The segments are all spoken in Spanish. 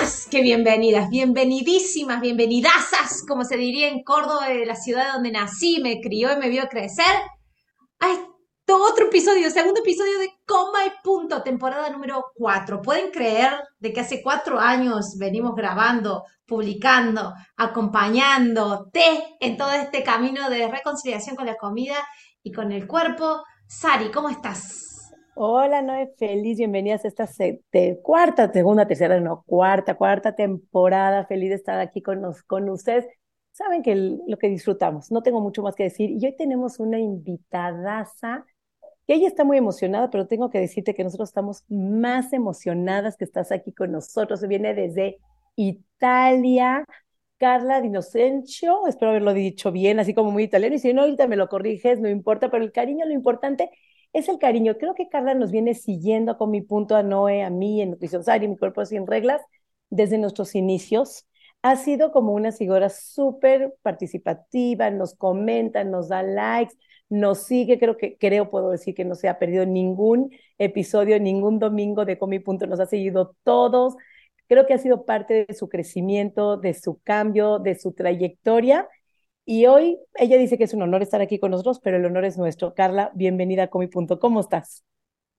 más que bienvenidas, bienvenidísimas, bienvenidasas, como se diría en Córdoba, la ciudad donde nací, me crió y me vio crecer. A este otro episodio, segundo episodio de Coma y Punto, temporada número 4. ¿Pueden creer de que hace cuatro años venimos grabando, publicando, acompañándote en todo este camino de reconciliación con la comida y con el cuerpo? Sari, ¿cómo estás? Hola, Noé, feliz, bienvenidas a esta cuarta, segunda, tercera, no, cuarta, cuarta temporada. Feliz de estar aquí con, con ustedes. Saben que lo que disfrutamos, no tengo mucho más que decir. Y hoy tenemos una invitadaza que ella está muy emocionada, pero tengo que decirte que nosotros estamos más emocionadas que estás aquí con nosotros. Viene desde Italia, Carla Di espero haberlo dicho bien, así como muy italiano, y si no, ahorita me lo corriges, no importa, pero el cariño, lo importante es el cariño. Creo que Carla nos viene siguiendo con mi punto a Noé, a mí, en Nutrición Sari, mi cuerpo sin reglas, desde nuestros inicios. Ha sido como una seguidora súper participativa, nos comenta, nos da likes, nos sigue, creo que, creo, puedo decir que no se ha perdido ningún episodio, ningún domingo de Comi Punto, nos ha seguido todos. Creo que ha sido parte de su crecimiento, de su cambio, de su trayectoria y hoy ella dice que es un honor estar aquí con nosotros, pero el honor es nuestro. Carla, bienvenida a Comi.com. ¿Cómo estás?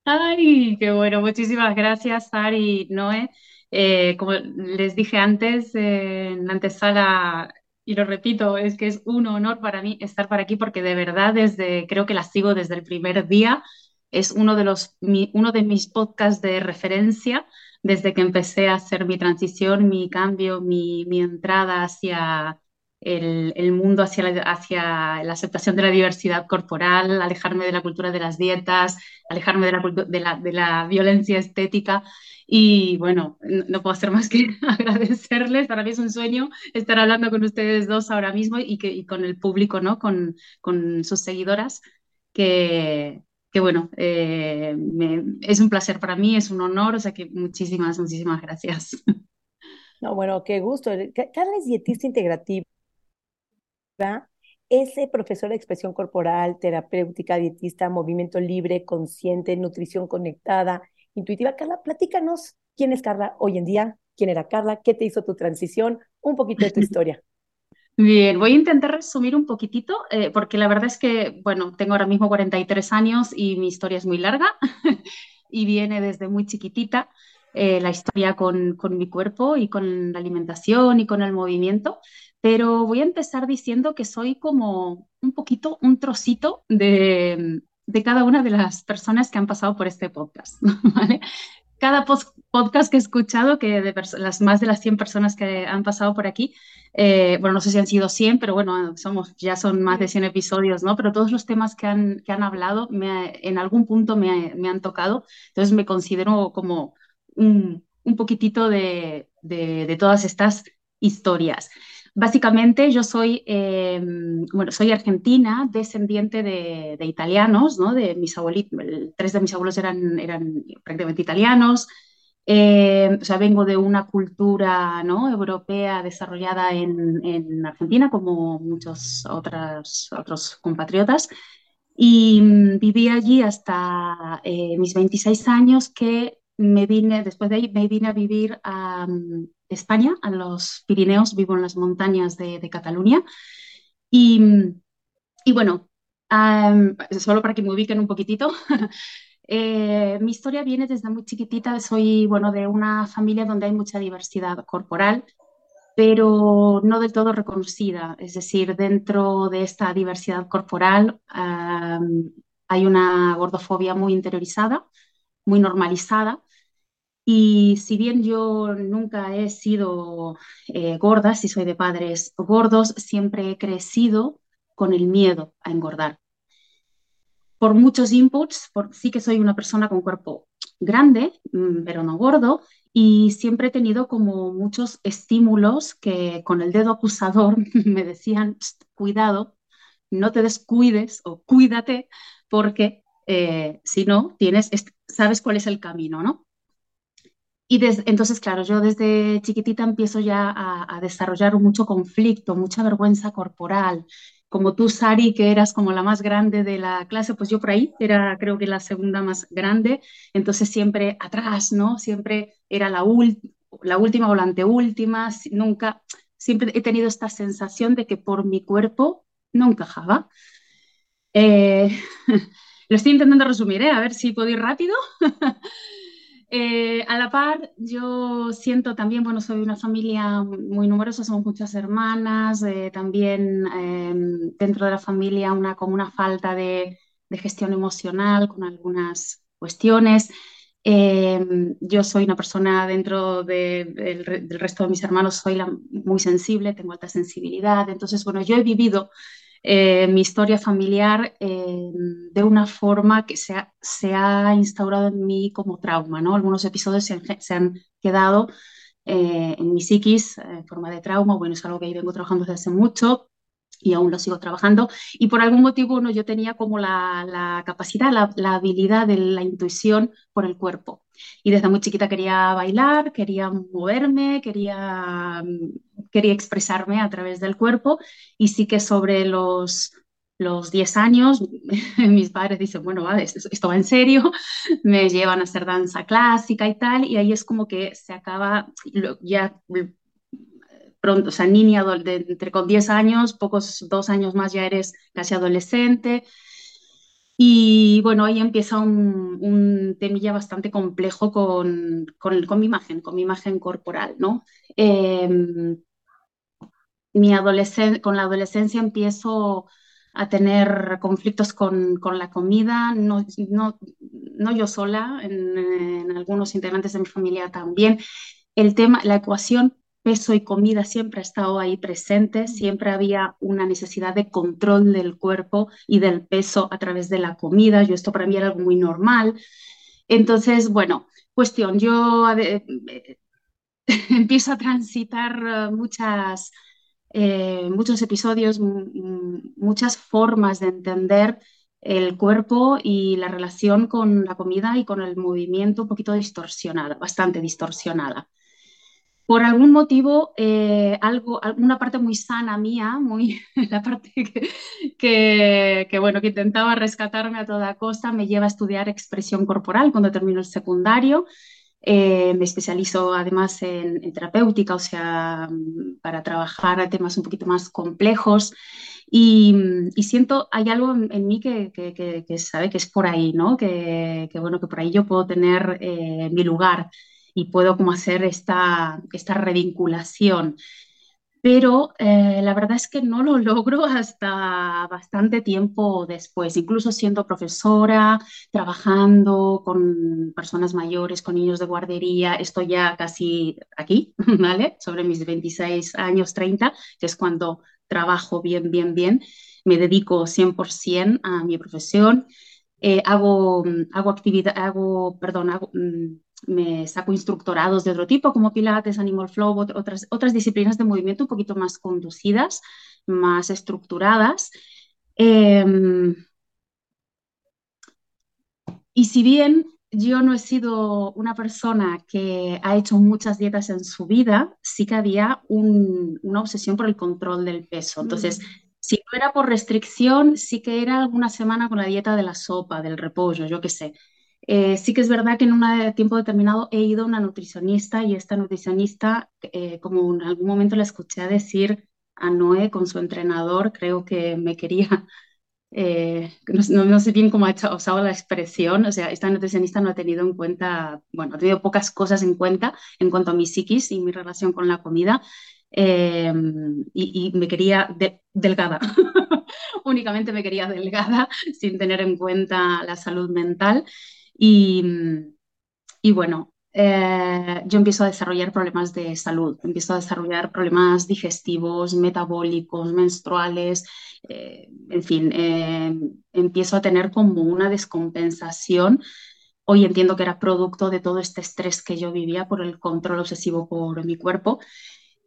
Ay, qué bueno. Muchísimas gracias, Sari, Noé. Eh, como les dije antes, en antesala, y lo repito, es que es un honor para mí estar por aquí porque de verdad desde, creo que la sigo desde el primer día. Es uno de, los, uno de mis podcasts de referencia desde que empecé a hacer mi transición, mi cambio, mi, mi entrada hacia el, mundo hacia la, hacia la aceptación de la diversidad corporal, alejarme de la cultura de las dietas, alejarme de la, de la, de la violencia estética. Y bueno, no, puedo hacer más que agradecerles. Para mí es un sueño estar hablando con ustedes dos ahora mismo y, que, con el público, ¿no? con, con sus seguidoras, que, que bueno, eh, es un placer para mí, es un honor, o sea que muchísimas, muchísimas gracias. No, bueno, qué gusto. Carla es dietista integrativa ese profesor de expresión corporal, terapéutica, dietista, movimiento libre, consciente, nutrición conectada, intuitiva. Carla, platícanos quién es Carla hoy en día, quién era Carla, qué te hizo tu transición, un poquito de tu historia. Bien, voy a intentar resumir un poquitito, eh, porque la verdad es que, bueno, tengo ahora mismo 43 años y mi historia es muy larga y viene desde muy chiquitita. Eh, la historia con, con, mi cuerpo y con la alimentación y con el movimiento pero voy a empezar diciendo que soy como un poquito, un trocito de, cada una de las personas que han pasado por este podcast, ¿vale? Cada podcast que he escuchado, que de las más de las 100 personas que han pasado por aquí, eh, bueno, no sé si han sido 100, pero bueno, somos, ya son más de 100 episodios, ¿no? Pero todos los temas que han, que han hablado me, en algún punto me, me, han tocado, entonces me considero como un, un poquitito de, de, de todas estas historias. Básicamente yo soy, em, bueno, soy argentina, descendiente de, italianos, ¿no? De mis abuelitos, tres de mis abuelos eran, eran prácticamente italianos. Em, o sea, vengo de una cultura ¿no? europea desarrollada en, en Argentina, como muchos otros, otros compatriotas. Y mm, viví allí hasta eh, mis 26 años que me vine, después de ahí me vine a vivir a, mm, España, a los Pirineos, vivo en las montañas de, Cataluña. Y, bueno, solo para que me ubiquen un poquitito, eh, mi historia viene desde muy chiquitita, soy bueno, de una familia donde hay mucha diversidad corporal, pero no del todo reconocida. Es decir, dentro de esta diversidad corporal hay una gordofobia muy interiorizada, muy normalizada y si bien yo nunca he sido eh, gorda, si soy de padres gordos, siempre he crecido con el miedo a engordar. Por muchos inputs, sí que soy una persona con cuerpo grande, mm, pero no gordo, y siempre he tenido como muchos estímulos que con el dedo acusador me decían, cuidado, no te descuides o cuídate porque eh, si no, tienes, sabes cuál es el camino, ¿no? Y entonces, claro, yo desde chiquitita empiezo ya a, a, desarrollar mucho conflicto, mucha vergüenza corporal. Como tú, Sari, que eras como la más grande de la clase, pues yo por ahí era creo que la segunda más grande, entonces siempre atrás, ¿no? Siempre era la, la última o la anteúltima, nunca, siempre he tenido esta sensación de que por mi cuerpo no encajaba. Eh, lo estoy intentando resumir, ¿eh? a ver si puedo ir rápido. Eh, a la par, yo siento también, bueno, soy una familia muy numerosa, somos muchas hermanas, eh, también em, dentro de la familia una, como una falta de, gestión emocional con algunas cuestiones. Em, yo soy una persona dentro del resto de mis hermanos, soy muy sensible, tengo alta sensibilidad, entonces, bueno, yo he vivido eh, mi historia familiar eh, de una forma que se ha, se ha, instaurado en mí como trauma, ¿no? Algunos episodios se han, quedado eh, en mi psiquis en forma de trauma, bueno, es algo que yo vengo trabajando desde hace mucho y aún lo sigo trabajando, y por algún motivo no, yo tenía como la, la capacidad, la, la, habilidad de la intuición por el cuerpo. Y desde muy chiquita quería bailar, quería moverme, quería, quería expresarme a través del cuerpo, y sí que sobre los, los 10 años, mis padres dicen, bueno, vale, esto, esto, va en serio, me llevan a hacer danza clásica y tal, y ahí es como que se acaba, ya pronto, o sea, niña de, entre con 10 años, pocos dos años más ya eres casi adolescente. Y bueno, ahí empieza un, un temilla bastante complejo con, con, con, mi imagen, con mi imagen corporal, ¿no? Eh, mi con la adolescencia empiezo a tener conflictos con, con la comida, no, no, no yo sola, en, en, algunos integrantes de mi familia también. El tema, la ecuación peso y comida siempre ha estado ahí presente, siempre había una necesidad de control del cuerpo y del peso a través de la comida. Yo esto para mí era algo muy normal. Entonces, bueno, cuestión, yo eh, empiezo a transitar eh, muchas, eh, muchos episodios, muchas formas de entender el cuerpo y la relación con la comida y con el movimiento un poquito distorsionada, bastante distorsionada por algún motivo, eh, algo, una parte muy sana mía, muy, la parte que, que, bueno, que intentaba rescatarme a toda costa, me lleva a estudiar expresión corporal cuando termino el secundario. Eh, me especializo además en, terapéutica, o sea, para trabajar temas un poquito más complejos. Y, y siento, hay algo en, mí que, que, que, sabe que es por ahí, ¿no? Que, bueno, que por ahí yo puedo tener eh, mi lugar y puedo como hacer esta, esta revinculación. Pero eh, la verdad es que no lo logro hasta bastante tiempo después, incluso siendo profesora, trabajando con personas mayores, con niños de guardería, estoy ya casi aquí, ¿vale? Sobre mis 26 años, 30, que es cuando trabajo bien, bien, bien. Me dedico 100% a mi profesión. Eh, hago, hago actividad, hago, perdón, hago, mm, me saco instructorados de otro tipo, como Pilates, Animal Flow, otras, otras disciplinas de movimiento un poquito más conducidas, más estructuradas. Eh, y si bien yo no he sido una persona que ha hecho muchas dietas en su vida, sí que había un, una obsesión por el control del peso. Entonces, mm. si no era por restricción, sí que era alguna semana con la dieta de la sopa, del repollo, yo qué sé. Eh, sí que es verdad que en un tiempo determinado he ido a una nutricionista y esta nutricionista, eh, como en algún momento la escuché decir a Noé con su entrenador, creo que me quería, eh, no, no, sé bien cómo ha usado la expresión, o sea, esta nutricionista no ha tenido en cuenta, bueno, ha tenido pocas cosas en cuenta en cuanto a mi psiquis y mi relación con la comida. Y, y, me quería delgada, únicamente me quería delgada sin tener en cuenta la salud mental. Y, y bueno, eh, yo empiezo a desarrollar problemas de salud, empiezo a desarrollar problemas digestivos, metabólicos, menstruales, eh, en fin, eh, empiezo a tener como una descompensación. Hoy entiendo que era producto de todo este estrés que yo vivía por el control obsesivo por mi cuerpo.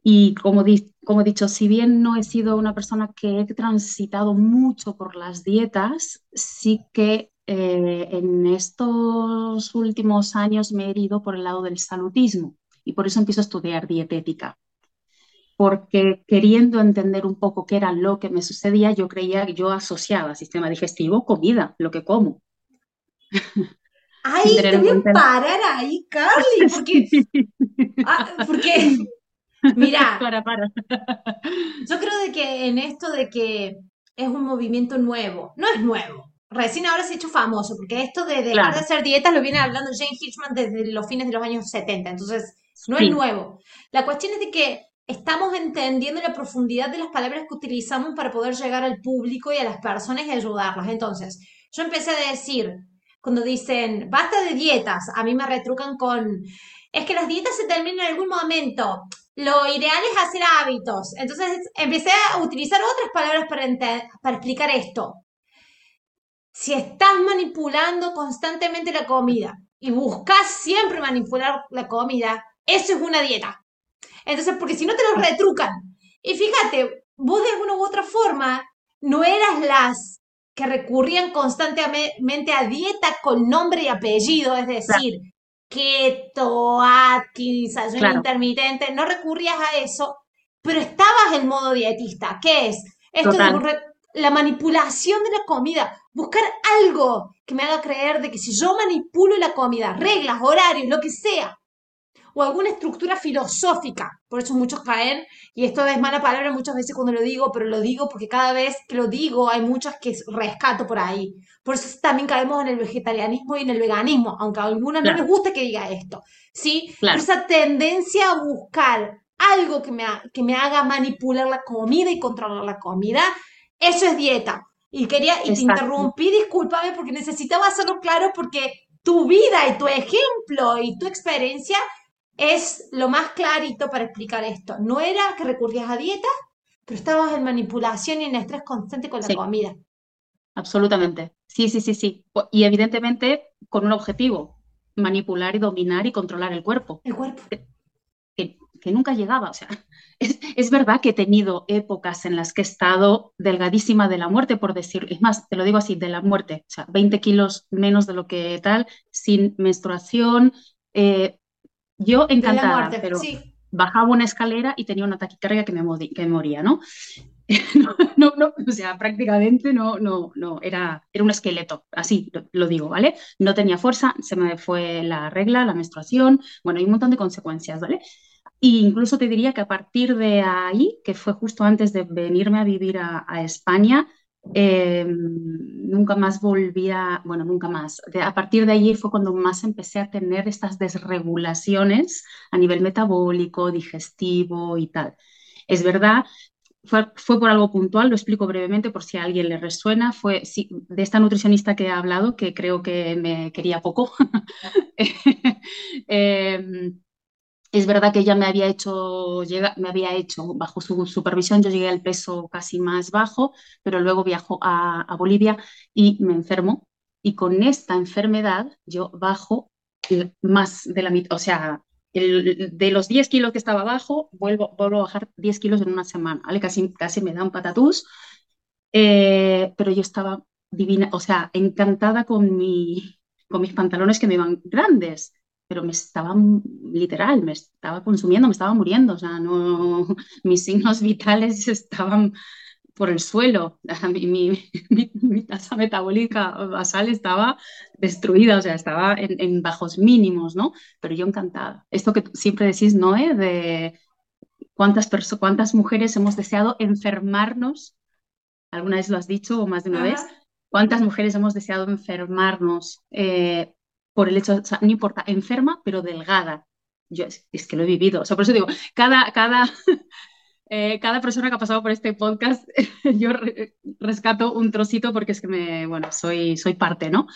Y como, como he dicho, si bien no he sido una persona que he transitado mucho por las dietas, sí que eh, en estos últimos años me he herido por el lado del salutismo y por eso empiezo a estudiar dietética. Porque queriendo entender un poco qué era lo que me sucedía, yo creía que yo asociaba sistema digestivo, comida, lo que como. Ay, te voy a parar ahí, Carly, porque, ah, porque Mira, para, para. yo creo de que en esto de que es un movimiento nuevo, no es nuevo. Recién ahora se ha hecho famoso, porque esto de dejar de hacer dietas lo viene hablando Jane Hitchman desde los fines de los años 70, entonces no es nuevo. La cuestión es de que estamos entendiendo la profundidad de las palabras que utilizamos para poder llegar al público y a las personas y ayudarlas. Entonces, yo empecé a decir, cuando dicen, basta de dietas, a mí me retrucan con, es que las dietas se terminan en algún momento lo ideal es hacer hábitos. Entonces empecé a utilizar otras palabras para, para explicar esto. Si estás manipulando constantemente la comida y buscas siempre manipular la comida, eso es una dieta. Entonces, porque si no te lo retrucan. Y fíjate, vos de alguna u otra forma no eras las que recurrían constantemente a dieta con nombre y apellido, es decir, keto, Atkins, ayuno intermitente, no recurrías a eso, pero estabas en modo dietista. ¿Qué es? Esto de la manipulación de la comida, buscar algo que me haga creer de que si yo manipulo la comida, reglas, horarios, lo que sea, o alguna estructura filosófica. Por eso muchos caen, y esto es mala palabra muchas veces cuando lo digo, pero lo digo porque cada vez que lo digo hay muchas que rescato por ahí. Por eso también caemos en el vegetarianismo y en el veganismo, aunque a algunas no les gusta que diga esto. ¿sí? esa tendencia a buscar algo que me, que me haga manipular la comida y controlar la comida, eso es dieta. Y quería, y te interrumpí, discúlpame, porque necesitaba hacerlo claro porque tu vida y tu ejemplo y tu experiencia es lo más clarito para explicar esto. No era que recurrías a dieta, pero estabas en manipulación y en estrés constante con la comida. Absolutamente. Sí, sí, sí, sí. Y evidentemente con un objetivo, manipular y dominar y controlar el cuerpo. El cuerpo. Que, nunca llegaba. O sea, es, es, verdad que he tenido épocas en las que he estado delgadísima de la muerte, por decir, es más, te lo digo así, de la muerte. O sea, 20 kilos menos de lo que tal, sin menstruación, eh, yo encantada, pero bajaba una escalera y tenía una taquicardia que me, que moría, ¿no? no, no, o sea, prácticamente no, no, no, era, era un esqueleto, así lo, digo, ¿vale? No tenía fuerza, se me fue la regla, la menstruación, bueno, hay un montón de consecuencias, ¿vale? E incluso te diría que a partir de ahí, que fue justo antes de venirme a vivir a, a España, eh, nunca más volvía, bueno, nunca más. a partir de allí fue cuando más empecé a tener estas desregulaciones a nivel metabólico, digestivo y tal. Es verdad, fue, fue, por algo puntual, lo explico brevemente por si a alguien le resuena. Fue de esta nutricionista que he hablado, que creo que me quería poco. eh, es verdad que ella me había hecho, me había hecho, bajo su supervisión, yo llegué al peso casi más bajo, pero luego viajo a, Bolivia y me enfermo. Y con esta enfermedad yo bajo más de la mitad, o sea, de los 10 kilos que estaba abajo, vuelvo, vuelvo a bajar 10 kilos en una semana, ¿vale? Casi, casi me da un patatús, eh, pero yo estaba divina, o sea, encantada con, mi, con mis pantalones que me iban grandes pero me estaba, literal, me estaba consumiendo, me estaba muriendo, o sea, no, mis signos vitales estaban por el suelo, mi, mi, tasa metabólica basal estaba destruida, o sea, estaba en, bajos mínimos, ¿no? Pero yo encantada. Esto que siempre decís, ¿no? Eh? De cuántas, cuántas mujeres hemos deseado enfermarnos, alguna vez lo has dicho o más de una vez, cuántas mujeres hemos deseado enfermarnos eh, por el hecho, no importa, enferma, pero delgada. Yo es, que lo he vivido. O sea, por eso digo, cada, cada, eh, cada persona que ha pasado por este podcast, yo rescato un trocito porque es que me, bueno, soy, soy parte, ¿no?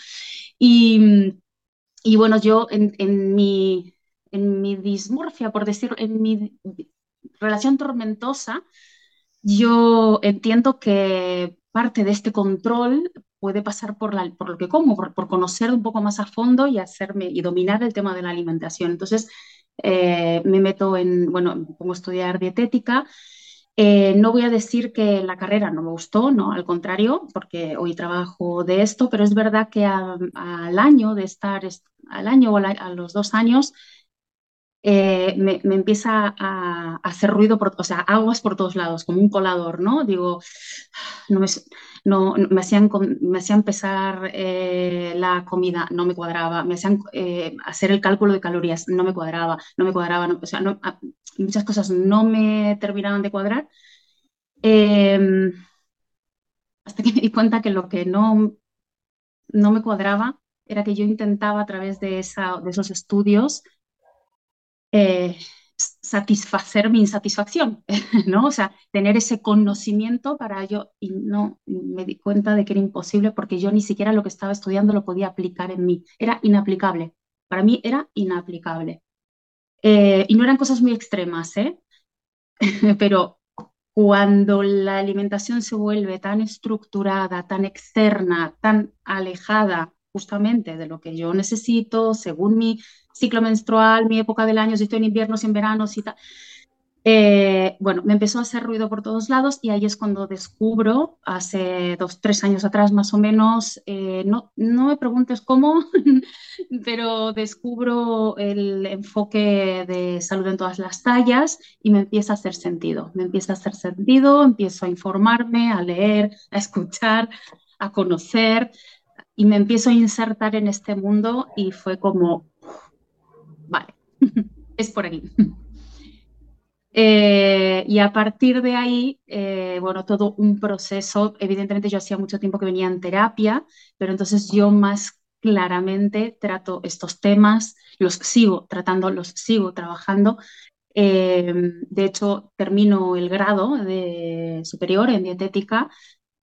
Y, y bueno, yo en, en, mi, en mi dismorfia, por decirlo, en mi relación tormentosa, yo entiendo que parte de este control puede pasar por, la, por lo que como, por, conocer un poco más a fondo y hacerme y dominar el tema de la alimentación. Entonces, eh, me meto en, bueno, me pongo a estudiar dietética. Eh, no voy a decir que la carrera no me gustó, no, al contrario, porque hoy trabajo de esto, pero es verdad que al año de estar, al año o a los dos años, eh, me, empieza a, hacer ruido, o sea, aguas por todos lados, como un colador, ¿no? Digo, no me, no, me, hacían, me hacían pesar eh, la comida, no me cuadraba, me hacían eh, hacer el cálculo de calorías, no me cuadraba, no me cuadraba, o sea, muchas cosas no me terminaban de cuadrar. Em, hasta que me di cuenta que lo que no, no me cuadraba era que yo intentaba a través de esos estudios eh, satisfacer mi insatisfacción, ¿no? O sea, tener ese conocimiento para yo, y no me di cuenta de que era imposible porque yo ni siquiera lo que estaba estudiando lo podía aplicar en mí, era inaplicable, para mí era inaplicable. Eh, y no eran cosas muy extremas, ¿eh? Pero cuando la alimentación se vuelve tan estructurada, tan externa, tan alejada justamente de lo que yo necesito, según mi ciclo menstrual, mi época del año, si estoy en invierno, si en verano, si tal. Eh, bueno, me empezó a hacer ruido por todos lados y ahí es cuando descubro, hace dos, tres años atrás más o menos, eh, no, no me preguntes cómo, pero descubro el enfoque de salud en todas las tallas y me empieza a hacer sentido. Me empieza a hacer sentido, empiezo a informarme, a leer, a escuchar, a conocer y me empiezo a insertar en este mundo y fue como, vale, es por aquí. Eh, y a partir de ahí, eh, bueno, todo un proceso, evidentemente yo hacía mucho tiempo que venía en terapia, pero entonces yo más claramente trato estos temas, los sigo tratando, los sigo trabajando. Eh, de hecho, termino el grado de superior en dietética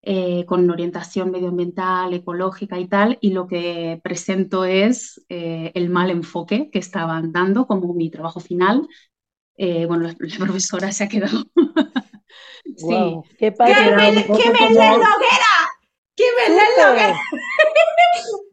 eh, con orientación medioambiental, ecológica y tal, y lo que presento es eh, el mal enfoque que estaban dando como mi trabajo final. Eh, bueno, la, profesora se ha quedado. sí. ¡Qué, padre! ¡Qué, qué me la hoguera! ¡Qué me la hoguera!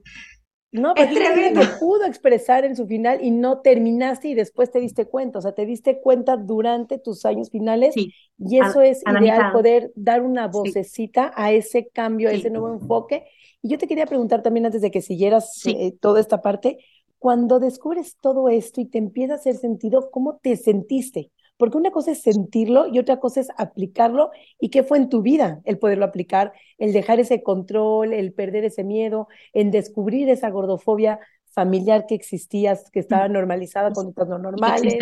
No, pero que pudo expresar en su final y no terminaste y después te diste cuenta, o sea, te diste cuenta durante tus años finales y eso es ideal, poder dar una vocecita a ese cambio, a ese nuevo enfoque. Y yo te quería preguntar también antes de que siguieras eh, toda esta parte, cuando descubres todo esto y te empieza a hacer sentido, ¿cómo te sentiste? Porque una cosa es sentirlo y otra cosa es aplicarlo. ¿Y qué fue en tu vida el poderlo aplicar? El dejar ese control, el perder ese miedo, en descubrir esa gordofobia familiar que existía, que estaba normalizada con otras no normales.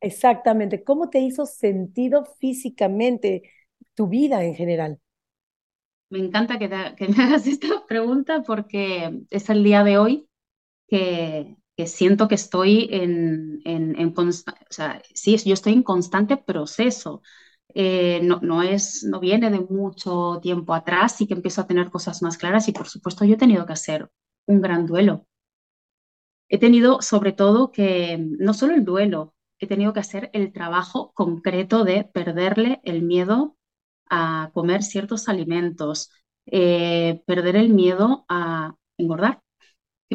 Exactamente. ¿Cómo te hizo sentido físicamente tu vida en general? Me encanta que, que me hagas esta pregunta porque es el día de hoy que, siento que estoy en, en, o sea, sí, yo estoy en constante proceso. Eh, no, no, es, no viene de mucho tiempo atrás y que empiezo a tener cosas más claras y por supuesto yo he tenido que hacer un gran duelo. He tenido sobre todo que, no solo el duelo, he tenido que hacer el trabajo concreto de perderle el miedo a comer ciertos alimentos, eh, perder el miedo a engordar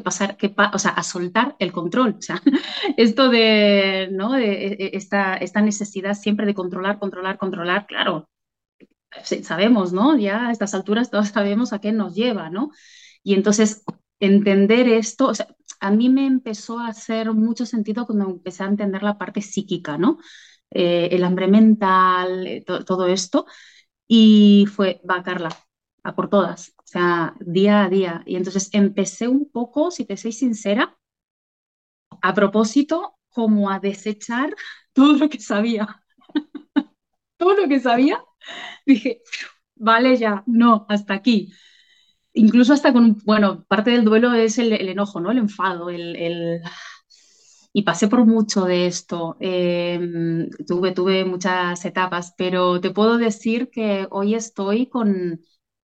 pasar, que o sea, a soltar el control. O sea, esto de, ¿no? de e, e, esta, esta necesidad siempre de controlar, controlar, controlar, claro, sabemos, ¿no? Ya a estas alturas todos sabemos a qué nos lleva, ¿no? Y entonces entender esto, o sea, a mí me empezó a hacer mucho sentido cuando empecé a entender la parte psíquica, ¿no? Eh, el hambre mental, eh, todo esto. Y fue, va, Carla, a por todas, o sea, día a día. Y entonces empecé un poco, si te soy sincera, a propósito, como a desechar todo lo que sabía. todo lo que sabía, dije, vale ya, no, hasta aquí. Incluso hasta con, bueno, parte del duelo es el, enojo, ¿no? El enfado, el, y pasé por mucho de esto. Em, tuve, tuve muchas etapas, pero te puedo decir que hoy estoy con,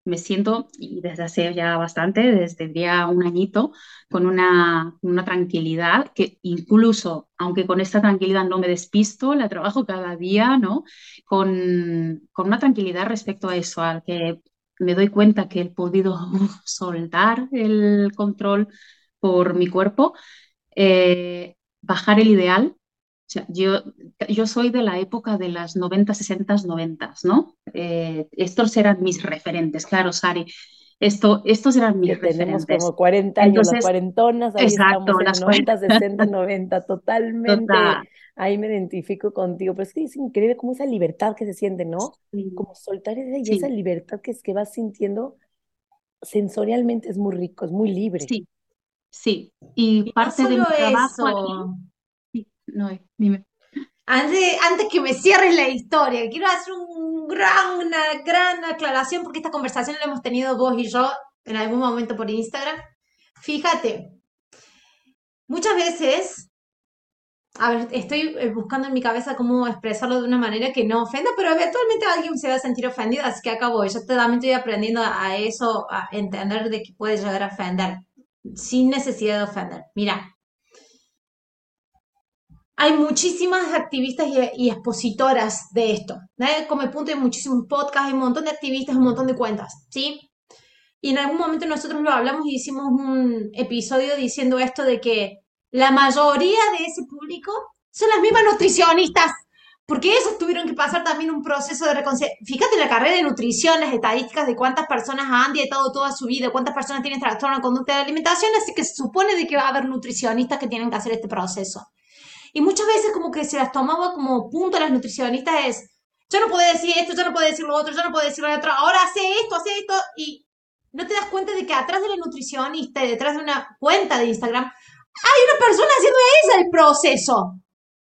me siento, y desde hace ya bastante, desde ya un añito, con una, una tranquilidad que incluso, aunque con esta tranquilidad no me despisto, la trabajo cada día, ¿no? Con, con una tranquilidad respecto a eso, al que me doy cuenta que he podido soltar el control por mi cuerpo, eh, bajar el ideal, sea, yo, yo soy de la época de las 90, 60, 90, ¿no? Eh, estos eran mis referentes, claro, Sari. Esto, estos eran mis que referentes. Tenemos como 40 años, las cuarentonas, ahí exacto, estamos las en 90, 60, 90, totalmente. Total. Ahí me identifico contigo, pero es que es increíble como esa libertad que se siente, ¿no? Sí. Como soltar esa, y Sí. esa libertad que es que vas sintiendo sensorialmente es muy rico, es muy libre. Sí, sí. Y Y no parte de mi solo trabajo eso. No, dime. Antes, antes que me cierres la historia, quiero hacer una gran aclaración porque esta conversación la hemos tenido vos y yo en algún momento por Instagram. Fíjate, muchas veces, a ver, estoy eh, buscando en mi cabeza cómo expresarlo de una manera que no ofenda, pero eventualmente alguien se va a sentir ofendido, así que acabo. Yo también estoy aprendiendo a eso, a entender de que puede llegar a ofender, sin necesidad de ofender. Mira. Hay muchísimas activistas y, y expositoras de esto. ¿eh? Como punto hay muchísimos podcasts, hay un montón de activistas, un montón de cuentas, ¿sí? Y en algún momento nosotros lo hablamos y hicimos un episodio diciendo esto de que la mayoría de ese público son las mismas nutricionistas, porque ellos tuvieron que pasar también un proceso de reconciliación. Fíjate la carrera de nutrición, las estadísticas de cuántas personas han dietado toda su vida, cuántas personas tienen trastorno de conducta de alimentación, así que se supone de que va a haber nutricionistas que tienen que hacer este proceso. Y muchas veces como que se las tomaba como punto a las nutricionistas es, yo no puedo decir esto, yo no puedo decir lo otro, yo no puedo decir lo otro, ahora hace esto, hace esto, y no te das cuenta de que atrás de la nutricionista y detrás de una cuenta de Instagram hay una persona haciendo ella el proceso.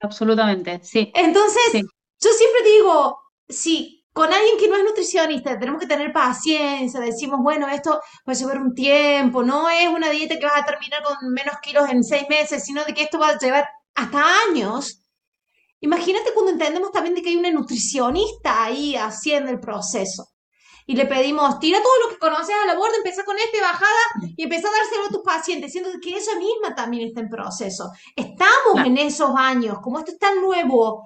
Absolutamente, sí. Entonces, Sí. yo siempre digo, si con alguien que no es nutricionista tenemos que tener paciencia, decimos, bueno, esto va a llevar un tiempo, no es una dieta que vas a terminar con menos kilos en seis meses, sino de que esto va a llevar hasta años. Imagínate cuando entendemos también de que hay una nutricionista ahí haciendo el proceso. Y le pedimos, tira todo lo que conoces a la borda, empieza con este, bajada, y empieza a dárselo a tus pacientes, siendo que ella misma también está en proceso. Estamos Claro. en esos años, como esto es tan nuevo,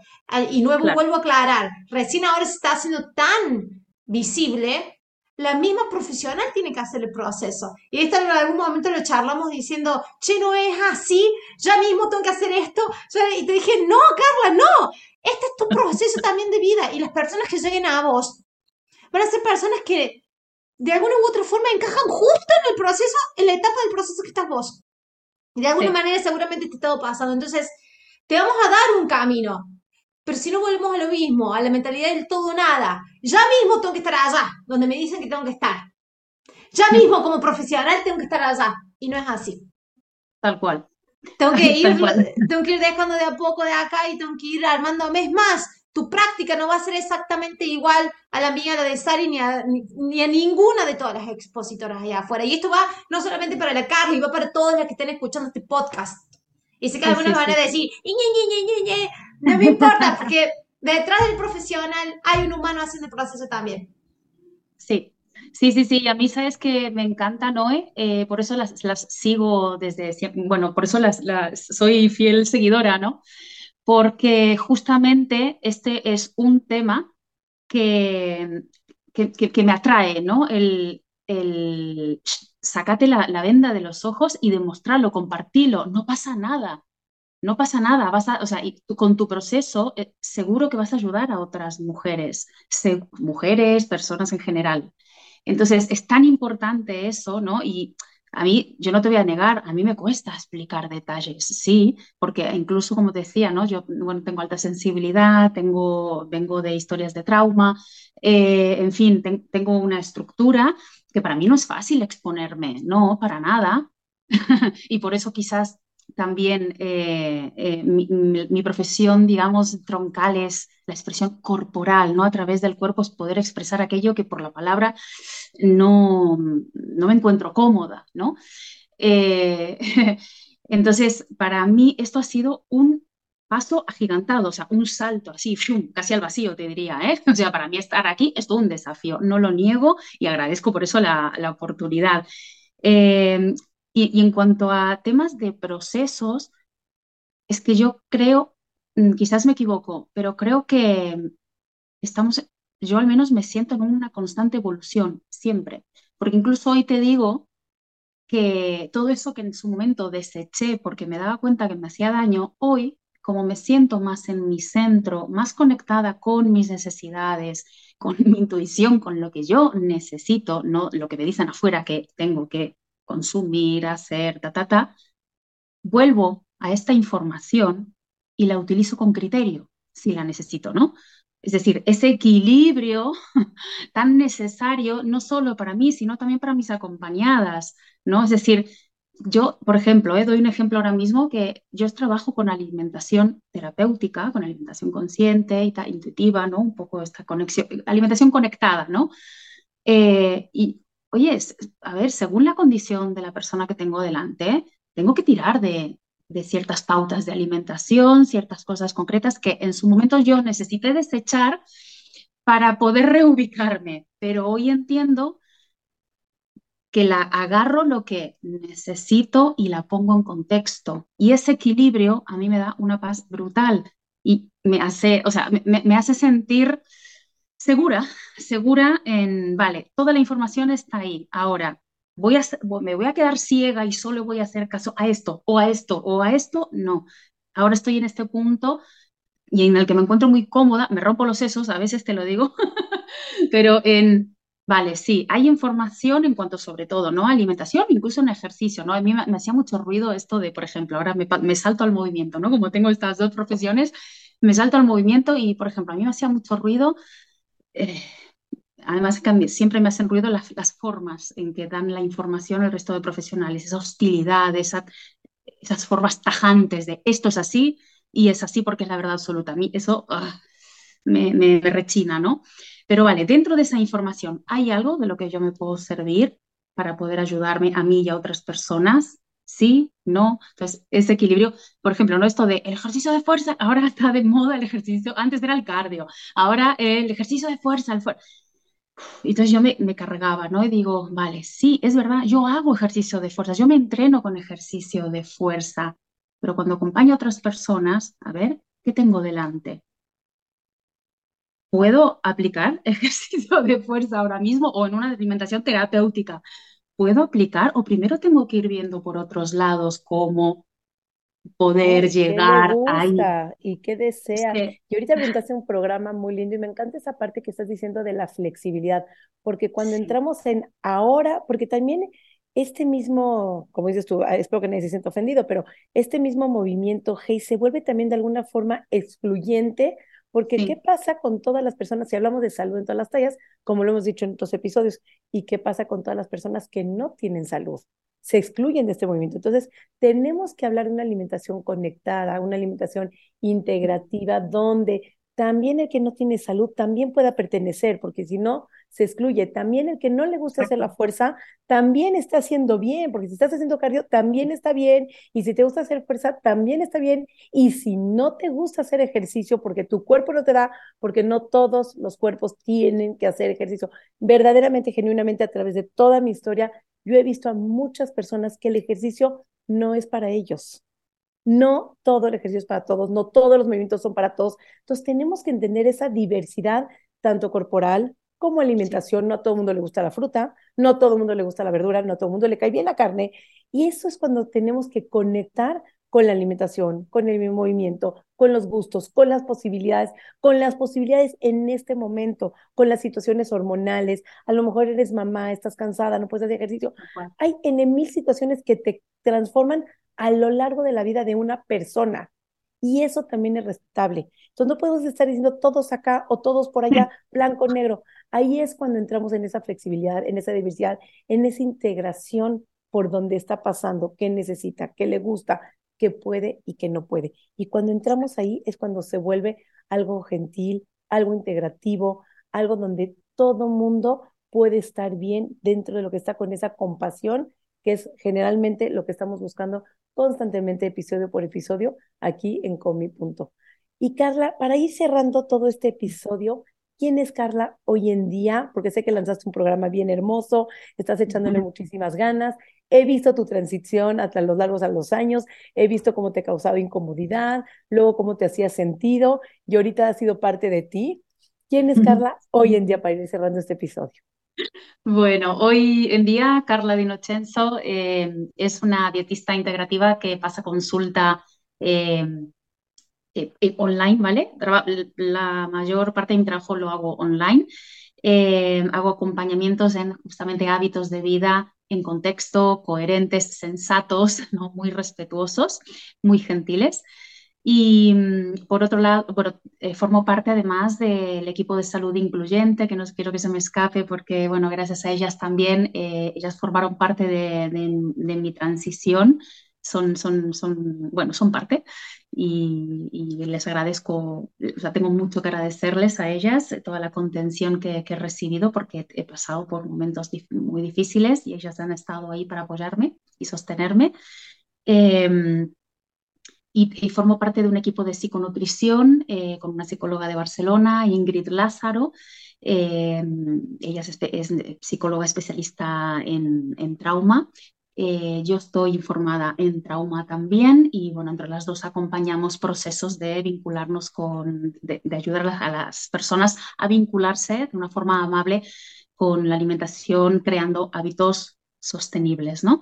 y nuevo Claro. vuelvo a aclarar, recién ahora se está haciendo tan visible, la misma profesional tiene que hacer el proceso. Y esto en algún momento lo charlamos diciendo, che, no es así, ya mismo tengo que hacer esto. Y te dije, no, Carla, no, este es tu proceso también de vida. Y las personas que lleguen a vos van a ser personas que de alguna u otra forma encajan justo en el proceso, en la etapa del proceso que estás vos. Y de alguna Sí. manera seguramente te está pasando. Entonces, te vamos a dar un camino. Pero si no volvemos a lo mismo, a la mentalidad del todo o nada, ya mismo tengo que estar allá, donde me dicen que tengo que estar. Ya mismo como profesional tengo que estar allá. Y no es así. Tal cual. Tengo que ir, tengo que ir dejando de a poco de acá y tengo que ir armándome. Es más, tu práctica no va a ser exactamente igual a la mía, a la de Sari, ni a, ni, ni a ninguna de todas las expositoras allá afuera. Y esto va no solamente para la Carly, va para todas las que estén escuchando este podcast. Y sé que Sí, algunos sí, van a sí. decir, "Ñe, Ñe, Ñe, Ñe, Ñe". No me importa, porque detrás del profesional hay un humano haciendo el proceso también. Sí, sí, sí, sí. A mí sabes que me encanta Noé, eh, por eso las, las sigo desde siempre, bueno, por eso las, las soy fiel seguidora, ¿no? Porque justamente este es un tema que, que, que- me atrae, ¿no? El, el sh, sácate la, la venda de los ojos y demostrarlo, compartirlo, no pasa nada. No pasa nada, vas a, o sea, y tú- con tu proceso eh, seguro que vas a ayudar a otras mujeres, mujeres, personas en general. Entonces, es tan importante eso, ¿no? Y a mí, yo no te voy a negar, a mí me cuesta explicar detalles, sí, porque incluso como decía, ¿no? Yo, bueno, tengo alta sensibilidad, tengo, vengo de historias de trauma, eh, en fin, ten- tengo una estructura que para mí no es fácil exponerme, no, para nada. Y por eso quizás también eh, eh, mi, profesión, digamos, troncal es la expresión corporal, ¿no? A través del cuerpo es poder expresar aquello que por la palabra no, no me encuentro cómoda, ¿no? Eh, entonces, para mí esto ha sido un paso agigantado, o sea, un salto así, casi al vacío, te diría. O sea, para mí estar aquí es todo un desafío, no lo niego y agradezco por eso la, la oportunidad. Y, en cuanto a temas de procesos, es que yo creo, mm, quizás me equivoco, pero creo que estamos, yo al menos me siento en una constante evolución, siempre. Porque incluso hoy te digo que todo eso que en su momento deseché porque me daba cuenta que me hacía daño, hoy como me siento más en mi centro, más conectada con mis necesidades, con mi intuición, con lo que yo necesito, no lo que me dicen afuera que tengo que consumir, hacer, ta, ta, ta, vuelvo a esta información y la utilizo con criterio, si la necesito, ¿no? Es decir, ese equilibrio tan necesario, no solo para mí, sino también para mis acompañadas, ¿no? Es decir, yo, por ejemplo, eh, doy un ejemplo ahora mismo que yo trabajo con alimentación terapéutica, con alimentación consciente y intuitiva, ¿no? Un poco esta conexión, alimentación conectada, ¿no? Eh, y, oye, a ver, según la condición de la persona que tengo delante, tengo que tirar de, ciertas pautas de alimentación, ciertas cosas concretas que en su momento yo necesité desechar para poder reubicarme, pero hoy entiendo que la agarro lo que necesito y la pongo en contexto. Y ese equilibrio a mí me da una paz brutal y me hace, o sea, me, hace sentir segura, segura en, vale, toda la información está ahí. Ahora, voy a, me voy a quedar ciega y solo voy a hacer caso a esto o a esto o a esto. No, ahora estoy en este punto y en el que me encuentro muy cómoda, me rompo los sesos, a veces te lo digo, pero en Vale, sí, hay información en cuanto sobre todo, ¿no? Alimentación, incluso en ejercicio, ¿no? A mí me, hacía mucho ruido esto de, por ejemplo, ahora me, salto al movimiento, ¿no? Como tengo estas dos profesiones, me salto al movimiento y, por ejemplo, a mí me hacía mucho ruido, eh, además siempre me hacen ruido las, formas en que dan la información el resto de profesionales, esa hostilidad, esas formas tajantes de esto es así y es así porque es la verdad absoluta. A mí eso ah, me rechina, ¿no? Pero vale, dentro de esa información, ¿hay algo de lo que yo me puedo servir para poder ayudarme a mí y a otras personas? Sí, no. Entonces, ese equilibrio, por ejemplo, no esto de el ejercicio de fuerza, ahora está de moda el ejercicio, antes era el cardio, ahora el ejercicio de fuerza, el fuerza. Entonces yo me, me, cargaba, ¿no? Y digo, vale, sí, es verdad, yo hago ejercicio de fuerza, yo me entreno con ejercicio de fuerza, pero cuando acompaño a otras personas, a ver, ¿qué tengo delante? ¿Puedo aplicar ejercicio de fuerza ahora mismo o en una alimentación terapéutica? ¿Puedo aplicar o primero tengo que ir viendo por otros lados cómo poder llegar ahí? ¿Y qué desea? Y ahorita preguntaste un programa muy lindo y me encanta esa parte que estás diciendo de la flexibilidad, porque cuando entramos en ahora, porque también este mismo, como dices tú, ah, espero que nadie se sienta ofendido, pero este mismo movimiento, hey, se vuelve también de alguna forma excluyente porque ¿qué pasa con todas las personas, si hablamos de salud en todas las tallas, como lo hemos dicho en otros episodios, y qué pasa con todas las personas que no tienen salud? Se excluyen de este movimiento. Entonces, tenemos que hablar de una alimentación conectada, una alimentación integrativa, donde también el que no tiene salud también pueda pertenecer, porque si no, se excluye. También el que no le gusta hacer la fuerza, también está haciendo bien, porque si estás haciendo cardio, también está bien, y si te gusta hacer fuerza, también está bien, y si no te gusta hacer ejercicio, porque tu cuerpo no te da, porque no todos los cuerpos tienen que hacer ejercicio. Verdaderamente, genuinamente, a través de toda mi historia, yo he visto a muchas personas que el ejercicio no es para ellos. No todo el ejercicio es para todos, no todos los movimientos son para todos. Entonces tenemos que entender esa diversidad, tanto corporal como alimentación. No a todo el mundo le gusta la fruta, no a todo el mundo le gusta la verdura, no a todo el mundo le cae bien la carne. Y eso es cuando tenemos que conectar con la alimentación, con el movimiento, con los gustos, con las posibilidades, con las posibilidades en este momento, con las situaciones hormonales. A lo mejor eres mamá, estás cansada, no puedes hacer ejercicio. Hay en mil situaciones que te transforman a lo largo de la vida de una persona. Y eso también es respetable. Entonces no podemos estar diciendo todos acá o todos por allá, blanco, negro. Ahí es cuando entramos en esa flexibilidad, en esa diversidad, en esa integración por donde está pasando, qué necesita, qué le gusta, qué puede y qué no puede. Y cuando entramos ahí es cuando se vuelve algo gentil, algo integrativo, algo donde todo mundo puede estar bien dentro de lo que está con esa compasión, que es generalmente lo que estamos buscando constantemente episodio por episodio aquí en Comi. Y Carla, para ir cerrando todo este episodio, ¿quién es Carla hoy en día? Porque sé que lanzaste un programa bien hermoso, estás echándole muchísimas ganas. He visto tu transición a los largos a los años, he visto cómo te ha causado incomodidad, luego cómo te hacía sentido y ahorita ha sido parte de ti. ¿Quién es Carla hoy en día para ir cerrando este episodio? Bueno, hoy en día Carla Di eh, es una dietista integrativa que pasa consulta eh, online, ¿vale? La mayor parte de mi trabajo lo hago online. hago acompañamientos en justamente hábitos de vida en contexto, coherentes, sensatos, ¿no? muy respetuosos, muy gentiles. Y mm, por otro lado, eh, formo parte además del equipo de salud incluyente, que no quiero que se me escape porque, bueno, gracias a ellas también, eh, ellas formaron parte de, mi transición, son, son, son, bueno, son parte y, les agradezco, o sea, tengo mucho que agradecerles a ellas, toda la contención que, he recibido porque he pasado por momentos muy difíciles y ellas han estado ahí para apoyarme y sostenerme. Em, y, formo parte de un equipo de psiconutrición eh, con una psicóloga de Barcelona, Ingrid Lázaro. Eh, ella es, psicóloga especialista en, trauma. Eh, yo estoy informada en trauma también y bueno, entre las dos acompañamos procesos de vincularnos con, de, de ayudar a las personas a vincularse de una forma amable con la alimentación, creando hábitos sostenibles, ¿no?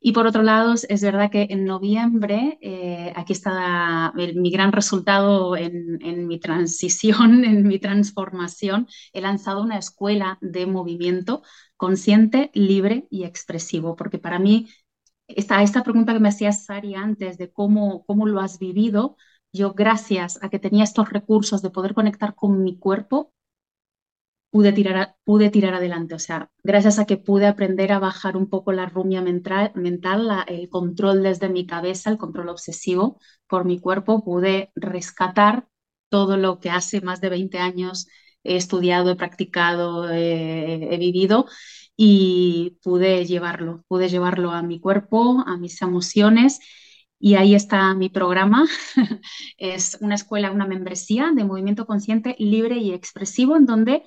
Y por otro lado, es verdad que en noviembre, eh, aquí está mi gran resultado en, mi transición, en mi transformación, he lanzado una escuela de movimiento consciente, libre y expresivo, porque para mí, esta, esta pregunta que me hacía Sari antes de cómo, cómo lo has vivido, yo gracias a que tenía estos recursos de poder conectar con mi cuerpo, pude tirar, pude tirar adelante. O sea, gracias a que pude aprender a bajar un poco la rumia mental, mental el control desde mi cabeza, el control obsesivo por mi cuerpo, pude rescatar todo lo que hace más de 20 años he estudiado, he practicado, he vivido y pude llevarlo, pude llevarlo a mi cuerpo, a mis emociones. Y ahí está mi programa. es una escuela, una membresía de movimiento consciente libre y expresivo en donde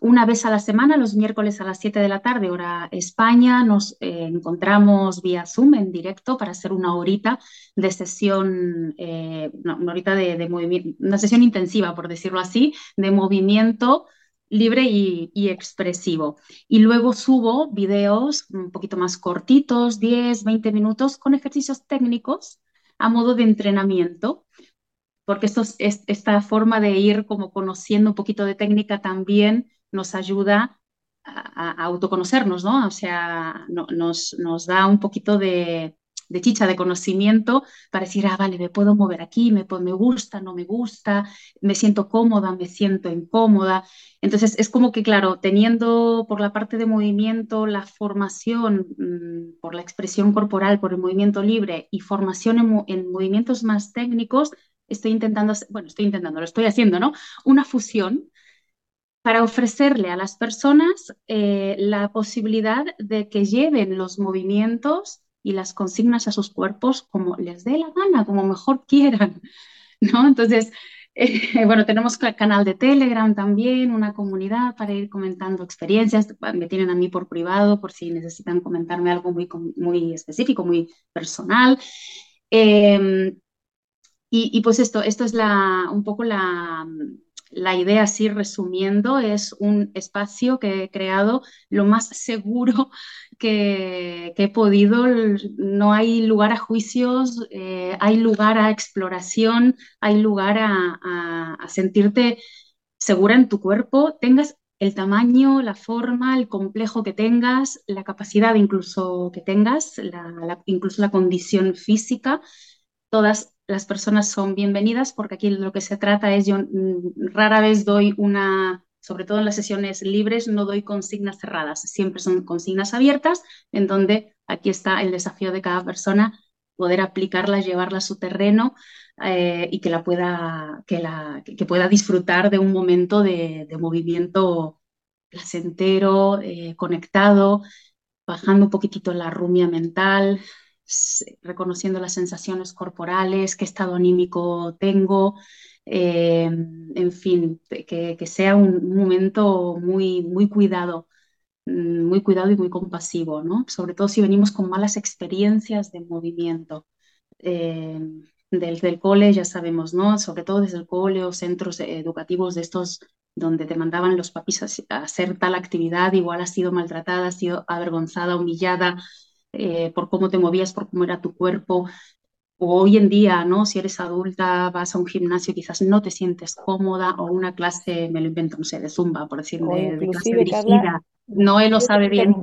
una vez a la semana, los miércoles a las 7 de la tarde, hora España, nos eh, encontramos vía Zoom en directo para hacer una horita de sesión, eh, una horita de, movimiento, una sesión intensiva, por decirlo así, de movimiento libre y, expresivo. Y luego subo videos un poquito más cortitos, 10, 20 minutos, con ejercicios técnicos a modo de entrenamiento porque esto es, esta forma de ir como conociendo un poquito de técnica también nos ayuda a, autoconocernos, ¿no? O sea, nos, da un poquito de, chicha, de conocimiento para decir, ah, vale, me puedo mover aquí, me, me gusta, no me gusta, me siento cómoda, me siento incómoda. Entonces, es como que, claro, teniendo por la parte de movimiento la formación mm, por la expresión corporal, por el movimiento libre y formación en, en movimientos más técnicos, estoy intentando, bueno, estoy intentando, lo estoy haciendo, ¿no? Una fusión para ofrecerle a las personas eh, la posibilidad de que lleven los movimientos y las consignas a sus cuerpos como les dé la gana, como mejor quieran, ¿no? Entonces, eh, bueno, tenemos canal de Telegram también, una comunidad para ir comentando experiencias, me tienen a mí por privado por si necesitan comentarme algo muy, muy específico, muy personal. Em, y, y, pues esto, esto es la, un poco la, la idea, así resumiendo, es un espacio que he creado lo más seguro que, he podido. No hay lugar a juicios, eh, hay lugar a exploración, hay lugar a, sentirte segura en tu cuerpo, tengas el tamaño, la forma, el complejo que tengas, la capacidad incluso que tengas, incluso la condición física, todas las personas son bienvenidas porque aquí lo que se trata es, yo mm, rara vez doy una, sobre todo en las sesiones libres, no doy consignas cerradas, siempre son consignas abiertas, en donde aquí está el desafío de cada persona, poder aplicarla, llevarla a su terreno eh, y que la pueda, que la, que pueda disfrutar de un momento de, movimiento placentero, eh, conectado, bajando un poquitito la rumia mental, reconociendo las sensaciones corporales, qué estado anímico tengo, eh, en fin, que, sea un momento muy, muy cuidado, mm, muy cuidado y muy compasivo, ¿no? Sobre todo si venimos con malas experiencias de movimiento. Eh, desde el cole ya sabemos, ¿no? Sobre todo desde el cole o centros educativos de estos donde te mandaban los papis a hacer tal actividad, igual has sido maltratada, has sido avergonzada, humillada, eh, por cómo te movías, por cómo era tu cuerpo. hoy en día, ¿no? Si eres adulta, vas a un gimnasio, quizás no te sientes cómoda o una clase, me lo invento, no sé, de zumba, por decir, de, clase dirigida. no él lo sabe bien.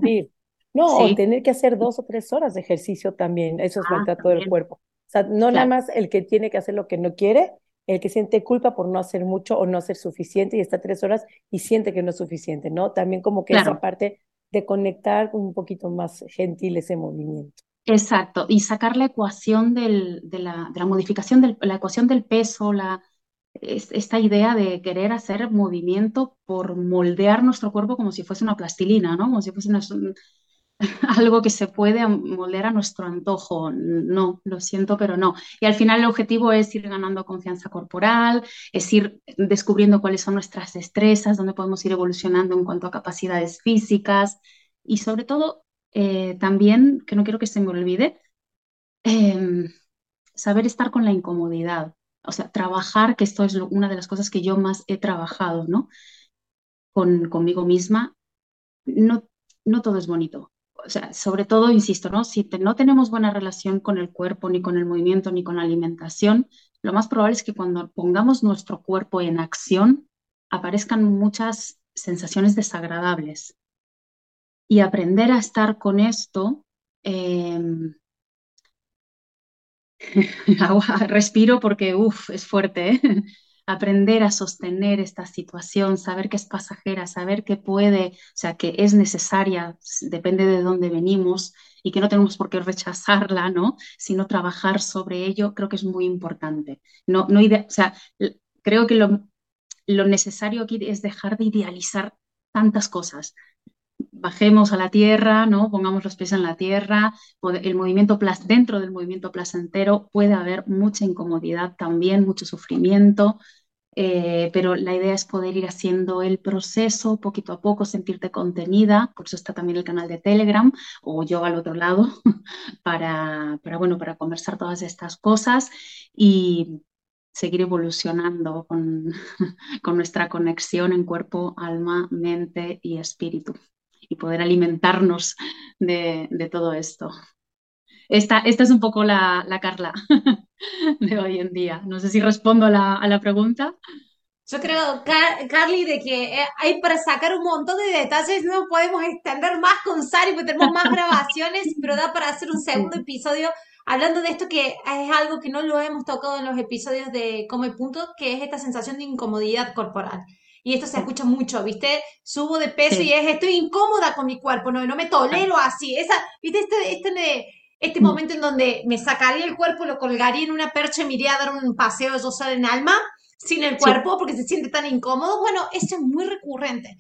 No, o tener que hacer dos o tres horas de ejercicio también, eso es ah, maltrato del cuerpo. O sea, no nada más el que tiene que hacer lo que no quiere, el que siente culpa por no hacer mucho o no hacer suficiente y está tres horas y siente que no es suficiente, ¿no? También como que esa parte de conectar un poquito más gentil ese movimiento. Exacto, y sacar la ecuación del, de, la, de, la, modificación de la ecuación del peso, la, esta idea de querer hacer movimiento por moldear nuestro cuerpo como si fuese una plastilina, ¿no? Como si fuese una, algo que se puede moldear a nuestro antojo. No, lo siento, pero no. Y al final el objetivo es ir ganando confianza corporal, es ir descubriendo cuáles son nuestras destrezas, dónde podemos ir evolucionando en cuanto a capacidades físicas y sobre todo eh, también, que no quiero que se me olvide, em, saber estar con la incomodidad. O sea, trabajar, que esto es una de las cosas que yo más he trabajado, ¿no? Con, conmigo misma. No, no todo es bonito o sea, sobre todo, insisto, ¿no? Si no tenemos buena relación con el cuerpo, ni con el movimiento, ni con la alimentación, lo más probable es que cuando pongamos nuestro cuerpo en acción, aparezcan muchas sensaciones desagradables. Y aprender a estar con esto, em, respiro porque, uff, es fuerte, ¿eh? Aprender a sostener esta situación, saber que es pasajera, saber que puede, o sea, que es necesaria, depende de dónde venimos y que no tenemos por qué rechazarla, ¿no? Sino trabajar sobre ello, creo que es muy importante. No, no o sea, creo que lo, lo necesario aquí es dejar de idealizar tantas cosas. Bajemos a la tierra. Pongamos los pies en la tierra. El movimiento dentro del movimiento placentero puede haber mucha incomodidad también, mucho sufrimiento, eh, pero la idea es poder ir haciendo el proceso poquito a poco, sentirte contenida, por eso está también el canal de Telegram o yo al otro lado para, bueno, para conversar todas estas cosas y seguir evolucionando con nuestra conexión en cuerpo, alma, mente y espíritu y poder alimentarnos de, de todo esto. Esta, esta es un poco la, la Carla de hoy en día. No sé si respondo a la, a la pregunta. Yo creo, Carly, de que eh, hay para sacar un montón de detalles, no podemos extender más con Sari porque tenemos más grabaciones, pero da para hacer un segundo episodio hablando de esto que es algo que no lo hemos tocado en los episodios de Come Punto, que es esta sensación de incomodidad corporal. Y esto se escucha mucho, ¿viste? Subo de peso y es, estoy incómoda con mi cuerpo, no, no me tolero así. Esa, ¿viste? Este, este este mm. momento en donde me sacaría el cuerpo, lo colgaría en una percha y me iría a dar un paseo yo sola en alma, sin el cuerpo, porque se siente tan incómodo. Bueno, eso es muy recurrente.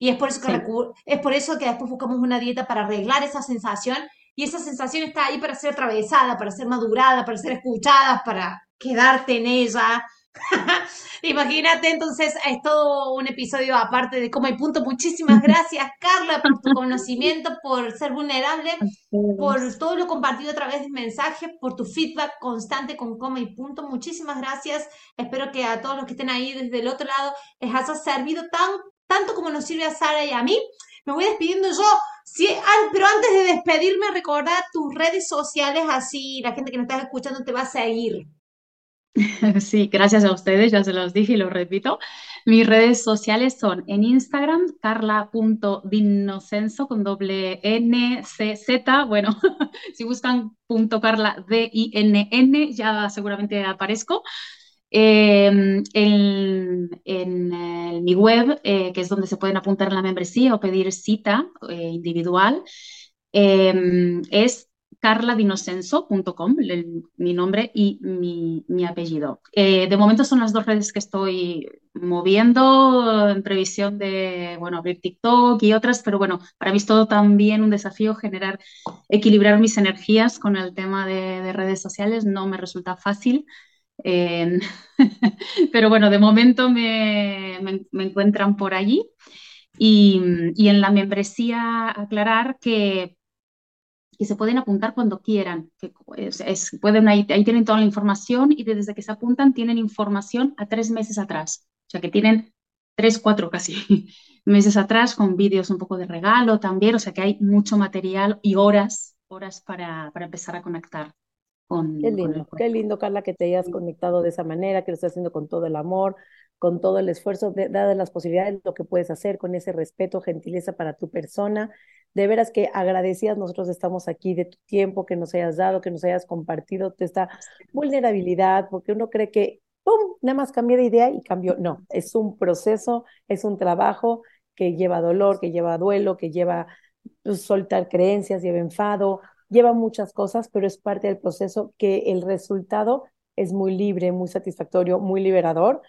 Y es por eso que, es por eso que después buscamos una dieta para arreglar esa sensación. Y esa sensación está ahí para ser atravesada, para ser madurada, para ser escuchada, para quedarte en ella, Imagínate, entonces es todo un episodio aparte de cómo hay punto. Muchísimas gracias, Carla, por tu conocimiento, por ser vulnerable, por todo lo compartido a través de mensajes, por tu feedback constante con coma y punto. Muchísimas gracias. Espero que a todos los que estén ahí desde el otro lado les haya servido tan, tanto como nos sirve a Sara y a mí. Me voy despidiendo yo. Sí, pero antes de despedirme, recordad tus redes sociales, así la gente que nos está escuchando te va a seguir. Sí, gracias a ustedes, ya se los dije y lo repito. Mis redes sociales son en Instagram, carla.dinocenso con doble N, C, Z. Bueno, si buscan punto carla, D, I, N, N, ya seguramente aparezco. Em, en, en, mi web, eh, que es donde se pueden apuntar la membresía o pedir cita eh, individual, em, es carladinocenso.com, mi nombre y mi, apellido. Eh, de momento son las dos redes que estoy moviendo en previsión de, bueno, abrir TikTok y otras, pero bueno, para mí es todo también un desafío generar, equilibrar mis energías con el tema de, redes sociales, no me resulta fácil. pero bueno, de momento me, encuentran por allí. Y, en la membresía aclarar que que se pueden apuntar cuando quieran. Que es, pueden, ahí, ahí, tienen toda la información y desde que se apuntan tienen información a tres meses atrás. O sea que tienen tres, cuatro casi meses atrás con vídeos un poco de regalo también. O sea que hay mucho material y horas, horas para, para empezar a conectar. con, qué lindo, qué lindo, Carla, que te hayas conectado de esa manera, que lo estás haciendo con todo el amor, con todo el esfuerzo, de, dadas las posibilidades, lo que puedes hacer, con ese respeto, gentileza para tu persona. De veras que agradecidas nosotros estamos aquí de tu tiempo que nos hayas dado, que nos hayas compartido esta vulnerabilidad, porque uno cree que, ¡pum!, nada más cambié de idea y cambió. No, es un proceso, es un trabajo que lleva dolor, que lleva duelo, que lleva pues, soltar creencias, lleva enfado, lleva muchas cosas, pero es parte del proceso que el resultado es muy libre, muy satisfactorio, muy liberador,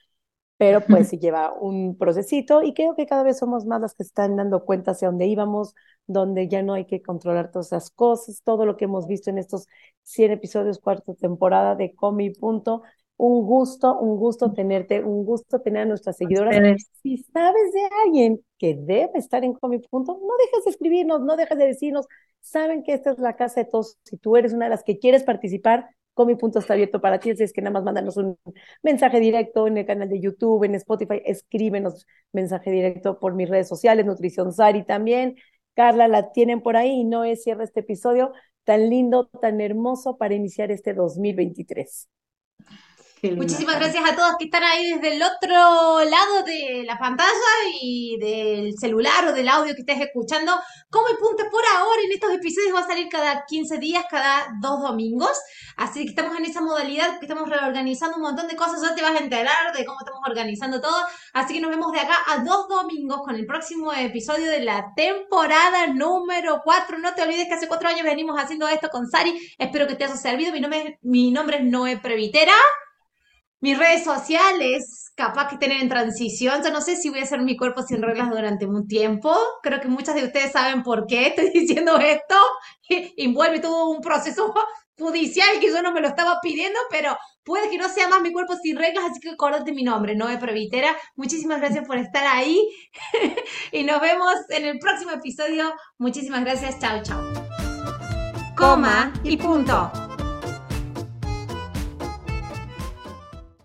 pero pues sí lleva un procesito y creo que cada vez somos más las que están dando cuenta hacia dónde íbamos, donde ya no hay que controlar todas esas cosas, todo lo que hemos visto en estos 100 episodios, cuarta temporada de Comi Punto, un gusto, un gusto tenerte, un gusto tener a nuestras seguidoras. Si sabes de alguien que debe estar en Comi Punto, no dejes de escribirnos, no dejes de decirnos, saben que esta es la casa de todos. Si tú eres una de las que quieres participar, Comi Punto está abierto para ti, es que nada más mándanos un mensaje directo en el canal de YouTube, en Spotify, escríbenos mensaje directo por mis redes sociales, Nutrición Sari también. Carla, la tienen por ahí y no es cierra este episodio tan lindo, tan hermoso para iniciar este 2023. Muchísimas gracias a todos que están ahí desde el otro lado de la pantalla y del celular o del audio que estés escuchando. Como el punto por ahora en estos episodios va a salir cada 15 días, cada dos domingos. Así que estamos en esa modalidad, que estamos reorganizando un montón de cosas. Ya te vas a enterar de cómo estamos organizando todo. Así que nos vemos de acá a dos domingos con el próximo episodio de la temporada número 4. No te olvides que hace cuatro años venimos haciendo esto con Sari. Espero que te haya servido. Mi nombre, mi nombre es Noé Previtera mis redes sociales, capaz que tienen en transición. Yo no sé si voy a hacer mi cuerpo sin reglas durante un tiempo. Creo que muchas de ustedes saben por qué estoy diciendo esto. Envuelve todo un proceso judicial que yo no me lo estaba pidiendo, pero puede que no sea más mi cuerpo sin reglas, así que acordate mi nombre, Noé Previtera. Muchísimas gracias por estar ahí y nos vemos en el próximo episodio. Muchísimas gracias, chao, chao. Coma y punto.